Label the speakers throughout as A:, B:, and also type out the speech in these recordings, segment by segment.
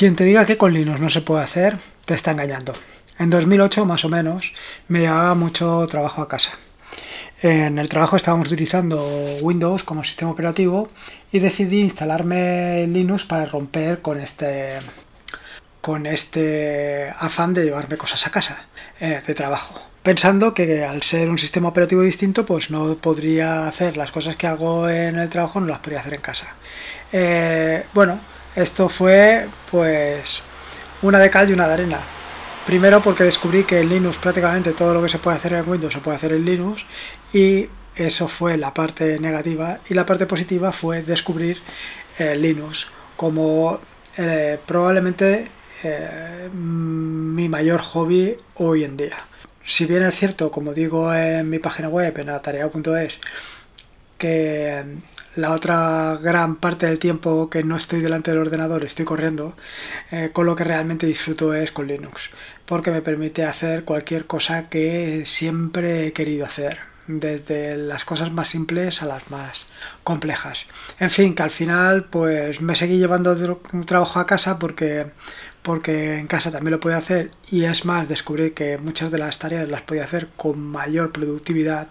A: Quien te diga que con Linux no se puede hacer, te está engañando. En 2008, más o menos, me llevaba mucho trabajo a casa. En el trabajo estábamos utilizando Windows como sistema operativo y decidí instalarme Linux para romper con este con este afán de llevarme cosas a casa eh, de trabajo pensando que al ser un sistema operativo distinto pues no podría hacer las cosas que hago en el trabajo no las podría hacer en casa eh, bueno esto fue pues una de cal y una de arena primero porque descubrí que en Linux prácticamente todo lo que se puede hacer en Windows se puede hacer en Linux y eso fue la parte negativa y la parte positiva fue descubrir eh, Linux como eh, probablemente eh, mi mayor hobby hoy en día. Si bien es cierto, como digo en mi página web, en atareado.es, que la otra gran parte del tiempo que no estoy delante del ordenador estoy corriendo, con lo que realmente disfruto es con Linux, porque me permite hacer cualquier cosa que siempre he querido hacer desde las cosas más simples a las más complejas. En fin, que al final pues me seguí llevando trabajo a casa porque porque en casa también lo puedo hacer y es más descubrí que muchas de las tareas las podía hacer con mayor productividad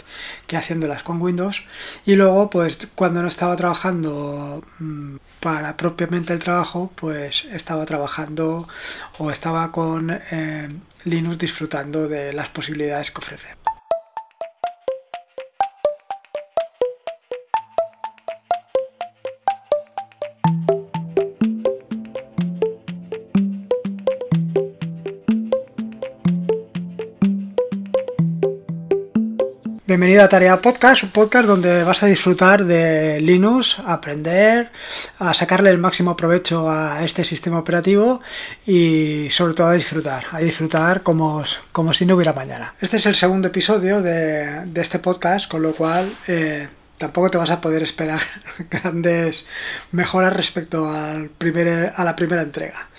A: que haciéndolas con Windows y luego pues cuando no estaba trabajando mm, para propiamente el trabajo pues estaba trabajando o estaba con eh, Linux disfrutando de las posibilidades que ofrece. Bienvenido a Tarea Podcast, un podcast donde vas a disfrutar de Linux, aprender, a sacarle el máximo provecho a este sistema operativo y sobre todo a disfrutar, a disfrutar como, como si no hubiera mañana. Este es el segundo episodio de, este podcast, con lo cual eh, tampoco te vas a poder esperar grandes mejoras respecto al primer, a la primera entrega.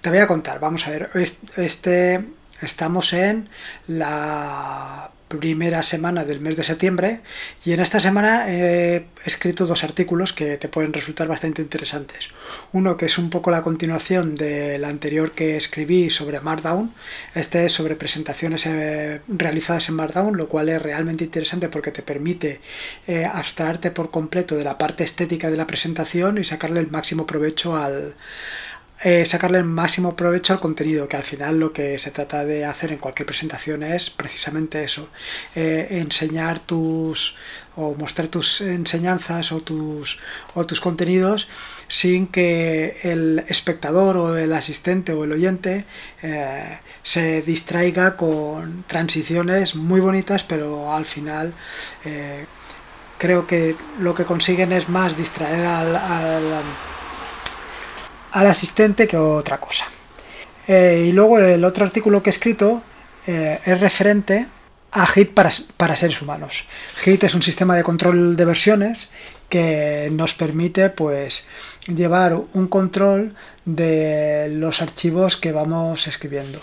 A: Te voy a contar, vamos a ver, este, estamos en la primera semana del mes de septiembre y en esta semana he escrito dos artículos que te pueden resultar bastante interesantes. Uno que es un poco la continuación del anterior que escribí sobre Markdown, este es sobre presentaciones eh, realizadas en Markdown, lo cual es realmente interesante porque te permite eh, abstraerte por completo de la parte estética de la presentación y sacarle el máximo provecho al eh, sacarle el máximo provecho al contenido, que al final lo que se trata de hacer en cualquier presentación es precisamente eso, eh, enseñar tus o mostrar tus enseñanzas o tus, o tus contenidos sin que el espectador o el asistente o el oyente eh, se distraiga con transiciones muy bonitas, pero al final creo que lo que consiguen es más distraer al al asistente que otra cosa. Eh, y luego el otro artículo que he escrito eh, es referente a HIT para, para, seres humanos. HIT es un sistema de control de versiones que nos permite pues llevar un control de los archivos que vamos escribiendo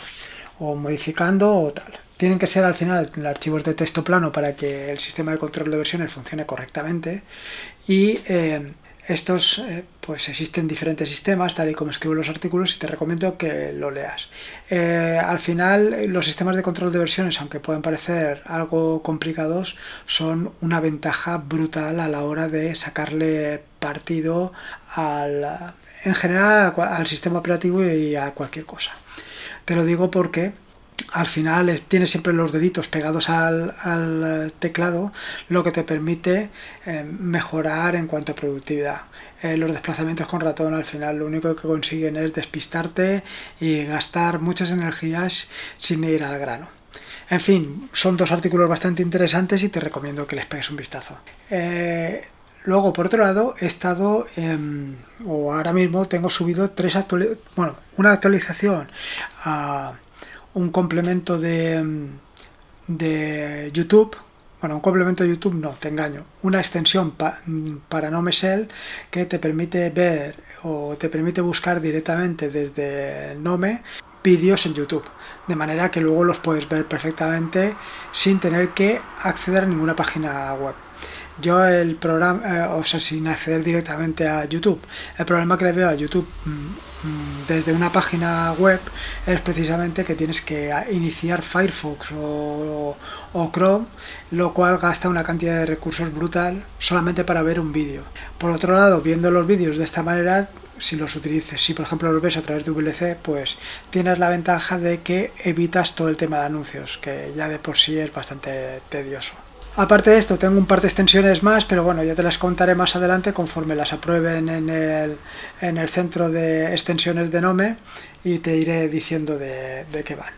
A: o modificando o tal. Tienen que ser al final archivos de texto plano para que el sistema de control de versiones funcione correctamente y eh, estos, eh, pues existen diferentes sistemas, tal y como escribo los artículos, y te recomiendo que lo leas. Eh, al final, los sistemas de control de versiones, aunque puedan parecer algo complicados, son una ventaja brutal a la hora de sacarle partido al, en general al sistema operativo y a cualquier cosa. Te lo digo porque al final tienes siempre los deditos pegados al, teclado, lo que te permite eh, mejorar en cuanto a productividad. Eh, los desplazamientos con ratón al final lo único que consiguen es despistarte y gastar muchas energías sin ir al grano. En fin, son dos artículos bastante interesantes y te recomiendo que les pegues un vistazo. Eh, luego, por otro lado, he estado, o ahora mismo tengo subido tres actualizaciones, bueno, una actualización a un complemento de, de YouTube, bueno, un complemento de YouTube no, te engaño, una extensión para Nome Shell que te permite ver o te permite buscar directamente desde Nome vídeos en YouTube, de manera que luego los puedes ver perfectamente sin tener que acceder a ninguna página web. Yo el programa, eh, o sea, sin acceder directamente a YouTube, el problema que le veo a YouTube mm, desde una página web es precisamente que tienes que iniciar Firefox o, o, Chrome, lo cual gasta una cantidad de recursos brutal solamente para ver un vídeo. Por otro lado, viendo los vídeos de esta manera, si los utilices, si por ejemplo los ves a través de VLC, pues tienes la ventaja de que evitas todo el tema de anuncios, que ya de por sí es bastante tedioso. Aparte de esto, tengo un par de extensiones más, pero bueno, ya te las contaré más adelante conforme las aprueben en el, en el centro de extensiones de Nome y te iré diciendo de, qué van.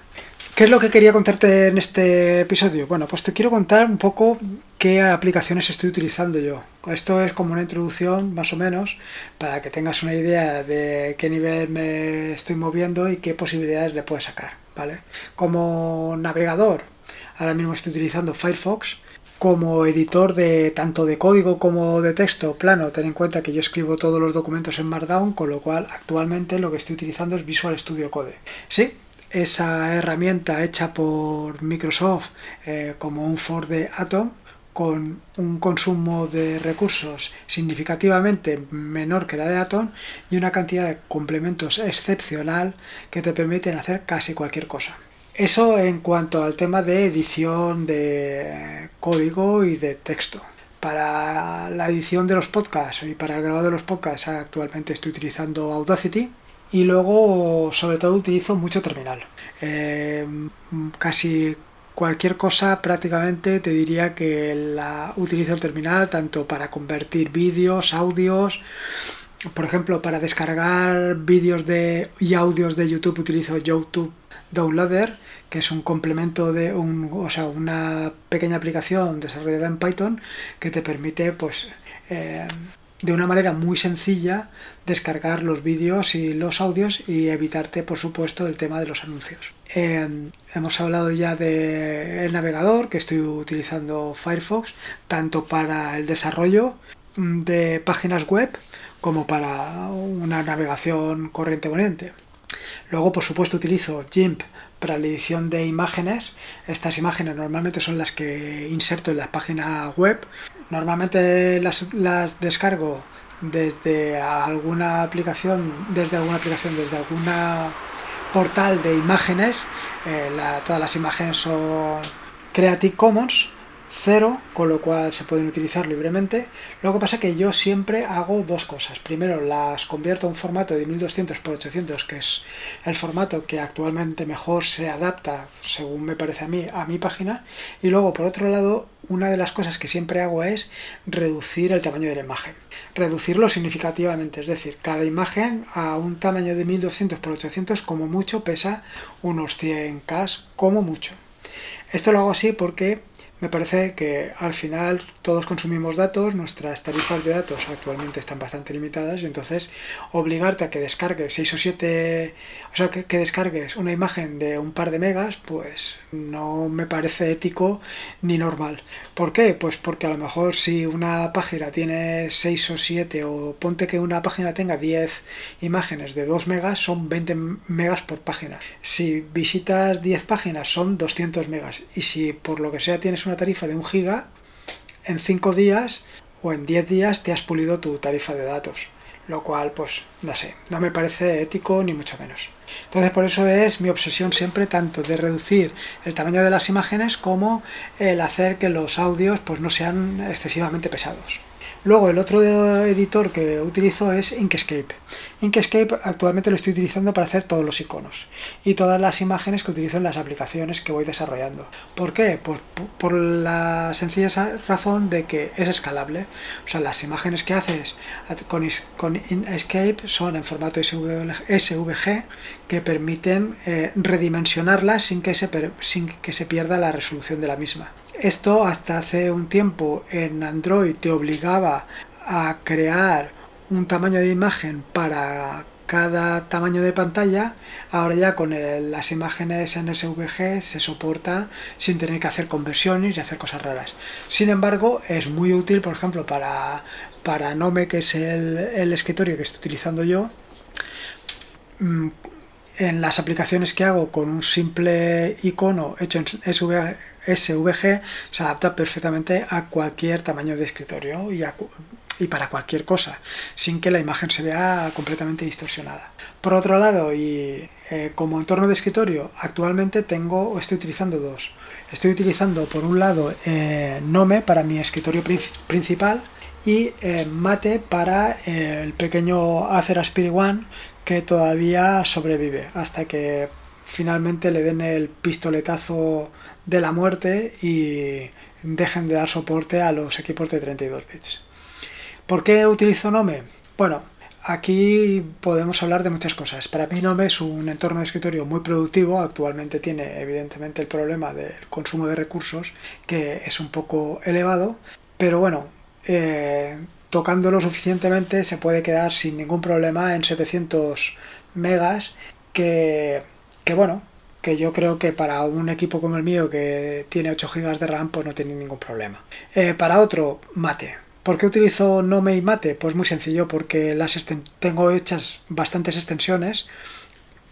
A: ¿Qué es lo que quería contarte en este episodio? Bueno, pues te quiero contar un poco qué aplicaciones estoy utilizando yo. Esto es como una introducción, más o menos, para que tengas una idea de qué nivel me estoy moviendo y qué posibilidades le puedes sacar, ¿vale? Como navegador, ahora mismo estoy utilizando Firefox. Como editor de tanto de código como de texto plano, ten en cuenta que yo escribo todos los documentos en Markdown, con lo cual actualmente lo que estoy utilizando es Visual Studio Code. Sí, esa herramienta hecha por Microsoft eh, como un for de Atom con un consumo de recursos significativamente menor que la de Atom y una cantidad de complementos excepcional que te permiten hacer casi cualquier cosa. Eso en cuanto al tema de edición de código y de texto. Para la edición de los podcasts y para el grabado de los podcasts actualmente estoy utilizando Audacity y luego, sobre todo, utilizo mucho terminal. Eh, casi cualquier cosa prácticamente te diría que la utilizo el terminal tanto para convertir vídeos, audios, por ejemplo, para descargar vídeos de, y audios de YouTube utilizo YouTube Downloader, que es un complemento de un, o sea, una pequeña aplicación desarrollada en Python que te permite pues eh, de una manera muy sencilla descargar los vídeos y los audios y evitarte por supuesto el tema de los anuncios. Em, hemos hablado ya del navegador que estoy utilizando Firefox tanto para el desarrollo mm, de páginas web como para una navegación corriente corriente. Luego por supuesto utilizo GIMP para la edición de imágenes. Estas imágenes normalmente son las que inserto en la página web Normalmente las, descargo desde alguna aplicación, desde alguna aplicación, desde alguna portal de imágenes. Eh, todas las imágenes son Creative Commons cero, con lo cual se pueden utilizar libremente. Lo que pasa es que yo siempre hago dos cosas. Primero las convierto a un formato de 1200 x 800, que es el formato que actualmente mejor se adapta, según me parece a mí, a mi página. Y luego, por otro lado, una de las cosas que siempre hago es reducir el tamaño de la imagen. Reducirlo significativamente, es decir, cada imagen a un tamaño de 1200 x 800 como mucho pesa unos 100K como mucho. Esto lo hago así porque me parece que al final todos consumimos datos, nuestras tarifas de datos actualmente están bastante limitadas y entonces obligarte a que descargues 6 o 7, o sea, que, descargues una imagen de un par de megas, pues no me parece ético ni normal. ¿Por qué? Pues porque a lo mejor si una página tiene 6 o 7 o ponte que una página tenga 10 imágenes de 2 megas, son 20 megas por página. Si visitas 10 páginas son 200 megas y si por lo que sea tienes una tarifa de 1 giga, en 5 días o en 10 días te has pulido tu tarifa de datos. Lo cual, pues, no sé, no me parece ético ni mucho menos. Entonces, por eso es mi obsesión siempre tanto de reducir el tamaño de las imágenes como el hacer que los audios pues no sean excesivamente pesados. Luego el otro editor que utilizo es Inkscape. Inkscape actualmente lo estoy utilizando para hacer todos los iconos y todas las imágenes que utilizo en las aplicaciones que voy desarrollando. ¿Por qué? Pues por la sencilla razón de que es escalable. O sea, las imágenes que haces con, Inkscape son en formato SVG que permiten eh, redimensionarlas sin que, se, sin que se pierda la resolución de la misma. Esto hasta hace un tiempo en Android te obligaba a crear un tamaño de imagen para cada tamaño de pantalla, ahora ya con las imágenes en SVG se soporta sin tener que hacer conversiones y hacer cosas raras. Sin embargo, es muy útil, por ejemplo, para, para Nome, que es el, escritorio que estoy utilizando yo, mm, en las aplicaciones que hago con un simple icono hecho en SVG se adapta perfectamente a cualquier tamaño de escritorio y, y, para cualquier cosa, sin que la imagen se vea completamente distorsionada. Por otro lado, y eh, como entorno de escritorio, actualmente tengo estoy utilizando dos. Estoy utilizando por un lado eh, Nome para mi escritorio principal y eh, Mate para el pequeño Acer Aspiri One que todavía sobrevive hasta que finalmente le den el pistoletazo de la muerte y dejen de dar soporte a los equipos de 32 bits. ¿Por qué utilizo Nome? Bueno, aquí podemos hablar de muchas cosas. Para mí Nome es un entorno de escritorio muy productivo. Actualmente tiene evidentemente el problema del consumo de recursos, que es un poco elevado. Pero bueno, eh, tocándolo suficientemente se puede quedar sin ningún problema en 700 megas que, que bueno, que yo creo que para un equipo como el mío que tiene 8 GB de RAM pues no tiene ningún problema. Eh, para otro, Mate. ¿Por qué utilizo Nome y Mate? Pues muy sencillo, porque las tengo hechas bastantes extensiones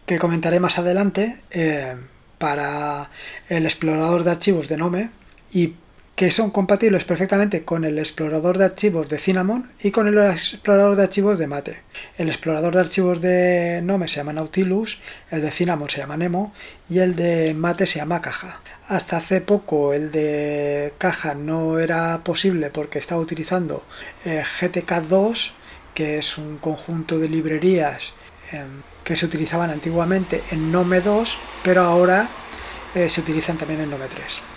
A: que comentaré más adelante eh, para el explorador de archivos de Nome y que son compatibles perfectamente con el explorador de archivos de Cinnamon y con el explorador de archivos de Mate. El explorador de archivos de Nome se llama Nautilus, el de Cinnamon se llama Nemo y el de Mate se llama Caja. Hasta hace poco el de Caja no era posible porque estaba utilizando eh, GTK2, que es un conjunto de librerías em, que se utilizaban antiguamente en Nome 2, pero ahora eh, se utilizan también en Nome 3.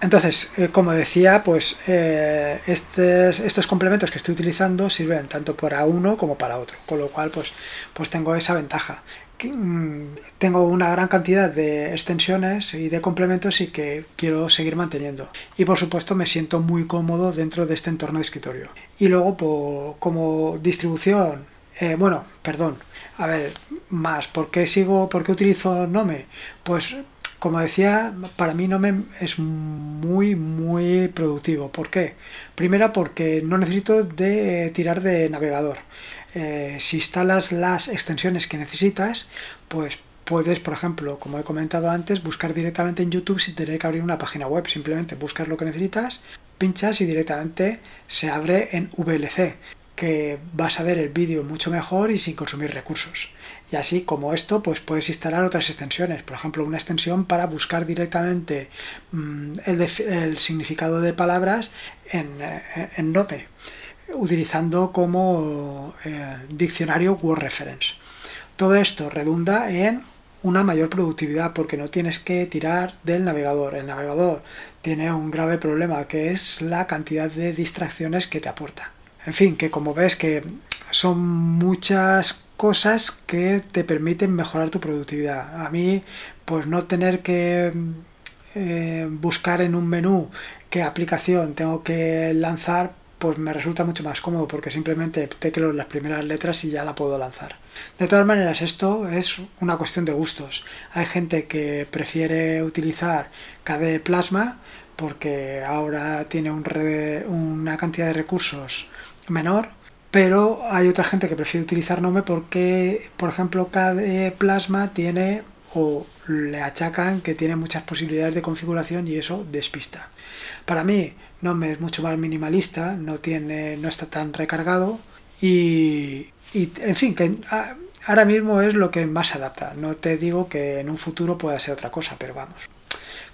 A: Entonces, eh, como decía, pues eh, estos, complementos que estoy utilizando sirven tanto para uno como para otro, con lo cual pues, pues tengo esa ventaja. Mm, tengo una gran cantidad de extensiones y de complementos y que quiero seguir manteniendo. Y por supuesto me siento muy cómodo dentro de este entorno de escritorio. Y luego como distribución, eh, bueno, perdón, a ver, más, ¿por qué sigo, por qué utilizo Nome? Pues como decía, para mí no me es muy, muy productivo. ¿Por qué? Primero porque no necesito de tirar de navegador. Eh, si instalas las extensiones que necesitas, pues puedes, por ejemplo, como he comentado antes, buscar directamente en YouTube sin tener que abrir una página web. Simplemente buscas lo que necesitas, pinchas y directamente se abre en VLC, que vas a ver el vídeo mucho mejor y sin consumir recursos. Y así como esto, pues puedes instalar otras extensiones. Por ejemplo, una extensión para buscar directamente mm, el, significado de palabras en, eh, en Nome, utilizando como eh, diccionario Word Reference. Todo esto redunda en una mayor productividad porque no tienes que tirar del navegador. El navegador tiene un grave problema que es la cantidad de distracciones que te aporta. En fin, que como ves que son muchas cosas que te permiten mejorar tu productividad. A mí, pues no tener que eh, buscar en un menú qué aplicación tengo que lanzar, pues me resulta mucho más cómodo porque simplemente teclo las primeras letras y ya la puedo lanzar. De todas maneras, esto es una cuestión de gustos. Hay gente que prefiere utilizar KDE Plasma porque ahora tiene un una cantidad de recursos menor pero hay otra gente que prefiere utilizar Nome porque, por ejemplo, KDE Plasma tiene o le achacan que tiene muchas posibilidades de configuración y eso despista. Para mí, Nome es mucho más minimalista, no, tiene, no está tan recargado y, y en fin, que ahora mismo es lo que más adapta. No te digo que en un futuro pueda ser otra cosa, pero vamos.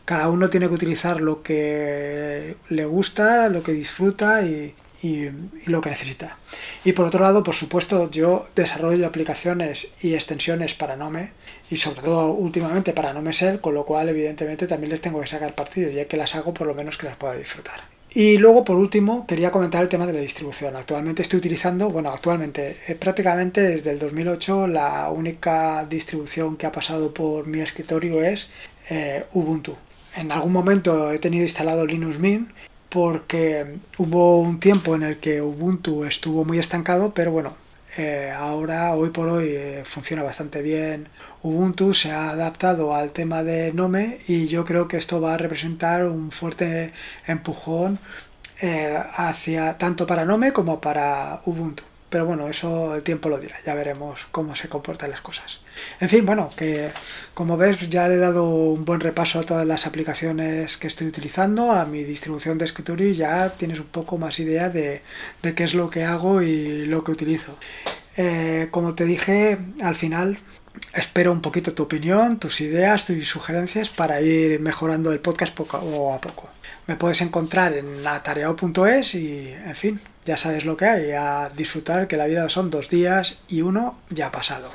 A: Cada uno tiene que utilizar lo que le gusta, lo que disfruta y, y, lo que necesita. Y por otro lado, por supuesto, yo desarrollo aplicaciones y extensiones para Nome y sobre todo últimamente para Nome Shell, con lo cual evidentemente también les tengo que sacar partido, ya que las hago por lo menos que las pueda disfrutar. Y luego, por último, quería comentar el tema de la distribución. Actualmente estoy utilizando, bueno, actualmente, eh, prácticamente desde el 2008, la única distribución que ha pasado por mi escritorio es eh, Ubuntu. En algún momento he tenido instalado Linux Mint porque hubo un tiempo en el que Ubuntu estuvo muy estancado, pero bueno, eh, ahora, hoy por hoy, eh, funciona bastante bien. Ubuntu se ha adaptado al tema de Nome y yo creo que esto va a representar un fuerte empujón eh, hacia tanto para Nome como para Ubuntu. Pero bueno, eso el tiempo lo dirá, ya veremos cómo se comportan las cosas. En fin, bueno, que como ves ya le he dado un buen repaso a todas las aplicaciones que estoy utilizando, a mi distribución de escritorio y ya tienes un poco más idea de, qué es lo que hago y lo que utilizo. Eh, como te dije, al final espero un poquito tu opinión, tus ideas, tus sugerencias para ir mejorando el podcast poco a poco. Me puedes encontrar en atareado.es y, en fin, ya sabes lo que hay, a disfrutar que la vida son dos días y uno ya ha pasado.